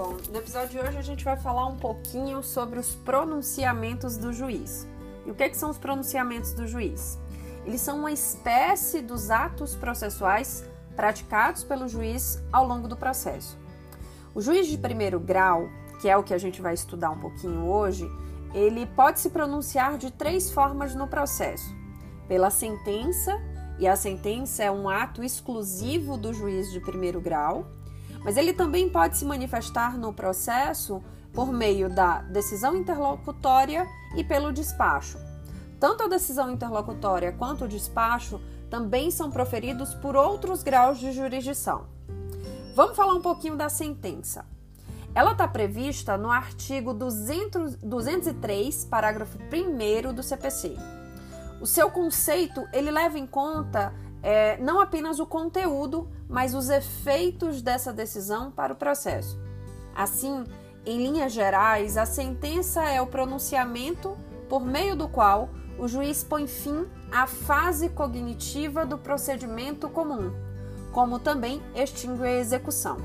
Bom, no episódio de hoje a gente vai falar um pouquinho sobre os pronunciamentos do juiz. E o que, é que são os pronunciamentos do juiz? Eles são uma espécie dos atos processuais praticados pelo juiz ao longo do processo. O juiz de primeiro grau, que é o que a gente vai estudar um pouquinho hoje, ele pode se pronunciar de três formas no processo: pela sentença, e a sentença é um ato exclusivo do juiz de primeiro grau mas ele também pode se manifestar no processo por meio da decisão interlocutória e pelo despacho. Tanto a decisão interlocutória quanto o despacho também são proferidos por outros graus de jurisdição. Vamos falar um pouquinho da sentença. Ela está prevista no artigo 200, 203, parágrafo 1 do CPC. O seu conceito ele leva em conta é, não apenas o conteúdo, mas os efeitos dessa decisão para o processo. Assim, em linhas gerais, a sentença é o pronunciamento por meio do qual o juiz põe fim à fase cognitiva do procedimento comum, como também extingue a execução.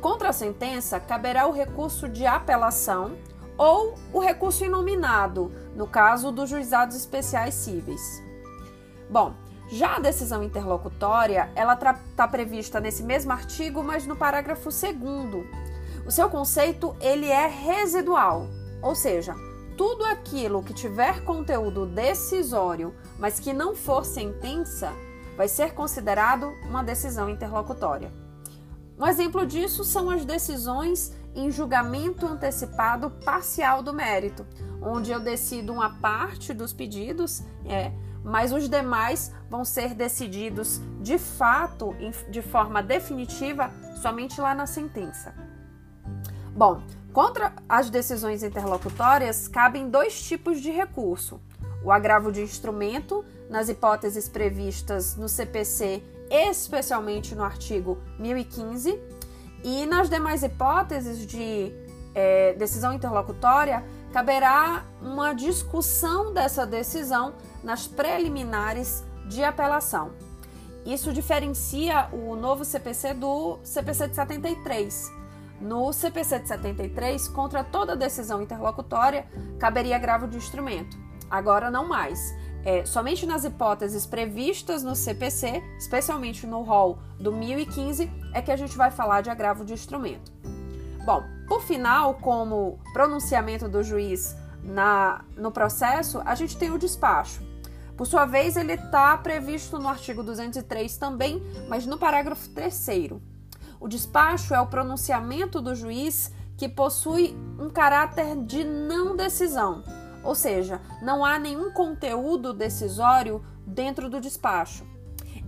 Contra a sentença, caberá o recurso de apelação ou o recurso inominado, no caso dos juizados especiais cíveis. Bom, já a decisão interlocutória, ela está prevista nesse mesmo artigo, mas no parágrafo 2 O seu conceito, ele é residual, ou seja, tudo aquilo que tiver conteúdo decisório, mas que não for sentença, vai ser considerado uma decisão interlocutória. Um exemplo disso são as decisões em julgamento antecipado parcial do mérito, onde eu decido uma parte dos pedidos, é, mas os demais vão ser decididos de fato, de forma definitiva, somente lá na sentença. Bom, contra as decisões interlocutórias, cabem dois tipos de recurso: o agravo de instrumento, nas hipóteses previstas no CPC, especialmente no artigo 1015, e nas demais hipóteses de é, decisão interlocutória, caberá uma discussão dessa decisão nas preliminares de apelação. Isso diferencia o novo CPC do CPC de 73. No CPC de 73, contra toda decisão interlocutória, caberia agravo de instrumento. Agora não mais. É, somente nas hipóteses previstas no CPC, especialmente no rol do 1015, é que a gente vai falar de agravo de instrumento. Bom, por final, como pronunciamento do juiz na, no processo, a gente tem o despacho. Por sua vez, ele está previsto no artigo 203 também, mas no parágrafo 3. O despacho é o pronunciamento do juiz que possui um caráter de não decisão, ou seja, não há nenhum conteúdo decisório dentro do despacho.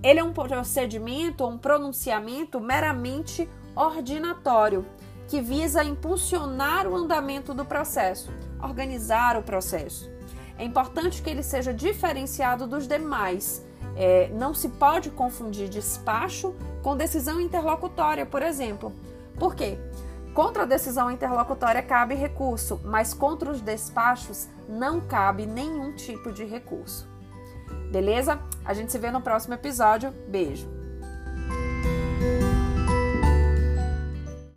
Ele é um procedimento ou um pronunciamento meramente ordinatório, que visa impulsionar o andamento do processo, organizar o processo. É importante que ele seja diferenciado dos demais. É, não se pode confundir despacho com decisão interlocutória, por exemplo. Por quê? Contra a decisão interlocutória cabe recurso, mas contra os despachos não cabe nenhum tipo de recurso. Beleza? A gente se vê no próximo episódio. Beijo!